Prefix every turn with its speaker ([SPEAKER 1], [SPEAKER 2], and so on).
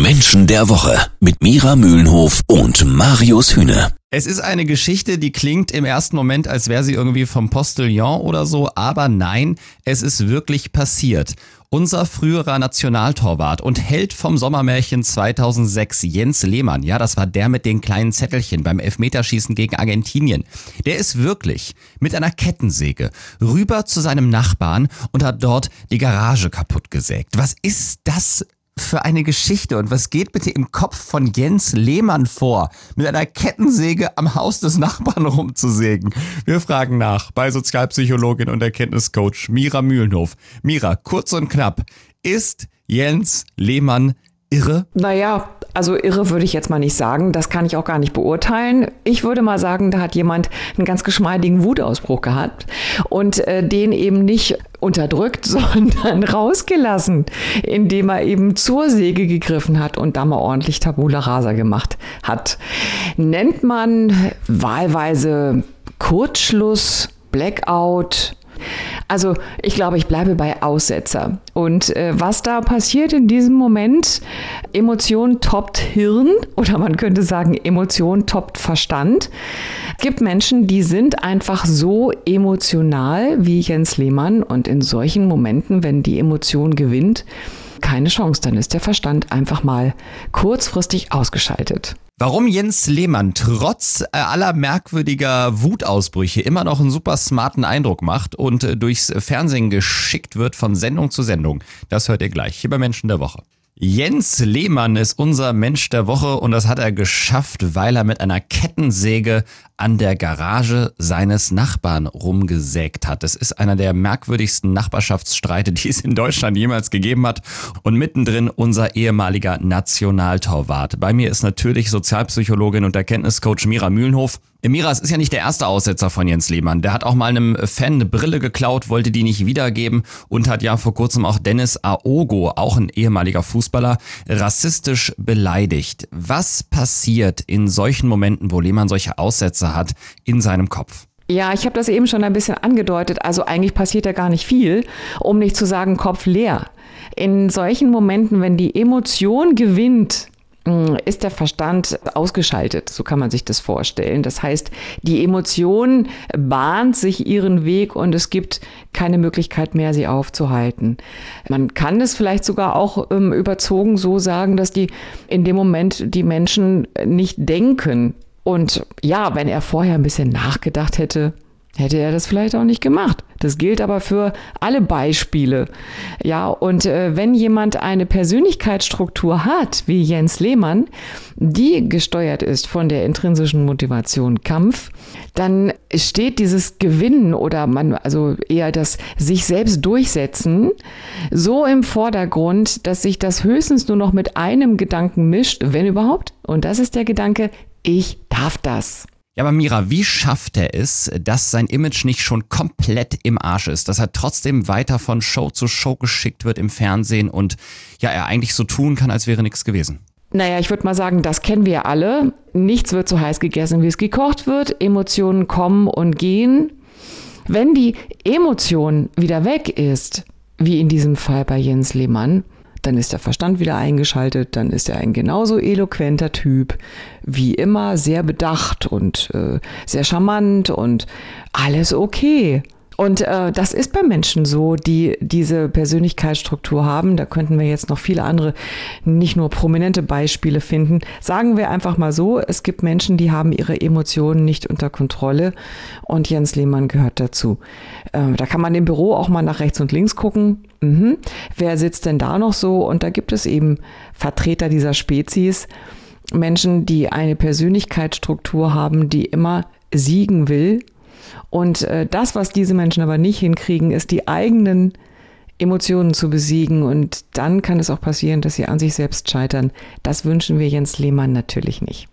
[SPEAKER 1] Menschen der Woche mit Mira Mühlenhof und Marius Hühne.
[SPEAKER 2] Es ist eine Geschichte, die klingt im ersten Moment, als wäre sie irgendwie vom Postillon oder so, aber nein, es ist wirklich passiert. Unser früherer Nationaltorwart und Held vom Sommermärchen 2006, Jens Lehmann, ja, das war der mit den kleinen Zettelchen beim Elfmeterschießen gegen Argentinien, der ist wirklich mit einer Kettensäge rüber zu seinem Nachbarn und hat dort die Garage kaputt gesägt. Was ist das für eine Geschichte und was geht bitte im Kopf von Jens Lehmann vor, mit einer Kettensäge am Haus des Nachbarn rumzusägen? Wir fragen nach bei Sozialpsychologin und Erkenntniscoach Mira Mühlenhof. Mira, kurz und knapp, ist Jens Lehmann irre?
[SPEAKER 3] Naja, also irre würde ich jetzt mal nicht sagen. Das kann ich auch gar nicht beurteilen. Ich würde mal sagen, da hat jemand einen ganz geschmeidigen Wutausbruch gehabt und äh, den eben nicht unterdrückt, sondern rausgelassen, indem er eben zur Säge gegriffen hat und da mal ordentlich Tabula Rasa gemacht hat. Nennt man wahlweise Kurzschluss, Blackout, also ich glaube, ich bleibe bei Aussetzer. Und äh, was da passiert in diesem Moment, Emotion toppt Hirn oder man könnte sagen, Emotion toppt Verstand. Es gibt Menschen, die sind einfach so emotional wie Jens Lehmann und in solchen Momenten, wenn die Emotion gewinnt, keine Chance, dann ist der Verstand einfach mal kurzfristig ausgeschaltet.
[SPEAKER 2] Warum Jens Lehmann trotz äh, aller merkwürdiger Wutausbrüche immer noch einen super smarten Eindruck macht und äh, durchs Fernsehen geschickt wird von Sendung zu Sendung, das hört ihr gleich hier bei Menschen der Woche. Jens Lehmann ist unser Mensch der Woche und das hat er geschafft, weil er mit einer Kettensäge an der Garage seines Nachbarn rumgesägt hat. Das ist einer der merkwürdigsten Nachbarschaftsstreite, die es in Deutschland jemals gegeben hat. Und mittendrin unser ehemaliger Nationaltorwart. Bei mir ist natürlich Sozialpsychologin und Erkenntniscoach Mira Mühlenhof. Mira, es ist ja nicht der erste Aussetzer von Jens Lehmann. Der hat auch mal einem Fan eine Brille geklaut, wollte die nicht wiedergeben und hat ja vor kurzem auch Dennis Aogo, auch ein ehemaliger Fußballer, rassistisch beleidigt. Was passiert in solchen Momenten, wo Lehmann solche Aussetzer hat in seinem Kopf.
[SPEAKER 3] Ja, ich habe das eben schon ein bisschen angedeutet. Also eigentlich passiert ja gar nicht viel, um nicht zu sagen Kopf leer. In solchen Momenten, wenn die Emotion gewinnt, ist der Verstand ausgeschaltet, so kann man sich das vorstellen. Das heißt, die Emotion bahnt sich ihren Weg und es gibt keine Möglichkeit mehr, sie aufzuhalten. Man kann es vielleicht sogar auch ähm, überzogen so sagen, dass die in dem Moment die Menschen nicht denken, und ja, wenn er vorher ein bisschen nachgedacht hätte, hätte er das vielleicht auch nicht gemacht. Das gilt aber für alle Beispiele. Ja, und äh, wenn jemand eine Persönlichkeitsstruktur hat, wie Jens Lehmann, die gesteuert ist von der intrinsischen Motivation Kampf, dann steht dieses Gewinnen oder man, also eher das sich selbst durchsetzen, so im Vordergrund, dass sich das höchstens nur noch mit einem Gedanken mischt, wenn überhaupt. Und das ist der Gedanke, ich darf das.
[SPEAKER 2] Ja, aber Mira, wie schafft er es, dass sein Image nicht schon komplett im Arsch ist, dass er trotzdem weiter von Show zu Show geschickt wird im Fernsehen und ja, er eigentlich so tun kann, als wäre nichts gewesen?
[SPEAKER 3] Naja, ich würde mal sagen, das kennen wir alle. Nichts wird so heiß gegessen, wie es gekocht wird. Emotionen kommen und gehen. Wenn die Emotion wieder weg ist, wie in diesem Fall bei Jens Lehmann, dann ist der Verstand wieder eingeschaltet, dann ist er ein genauso eloquenter Typ, wie immer sehr bedacht und äh, sehr charmant und alles okay. Und äh, das ist bei Menschen so, die diese Persönlichkeitsstruktur haben. Da könnten wir jetzt noch viele andere, nicht nur prominente Beispiele finden. Sagen wir einfach mal so, es gibt Menschen, die haben ihre Emotionen nicht unter Kontrolle und Jens Lehmann gehört dazu. Äh, da kann man im Büro auch mal nach rechts und links gucken. Mhm. Wer sitzt denn da noch so? Und da gibt es eben Vertreter dieser Spezies. Menschen, die eine Persönlichkeitsstruktur haben, die immer siegen will und äh, das, was diese Menschen aber nicht hinkriegen, ist die eigenen Emotionen zu besiegen. Und dann kann es auch passieren, dass sie an sich selbst scheitern. Das wünschen wir Jens Lehmann natürlich nicht.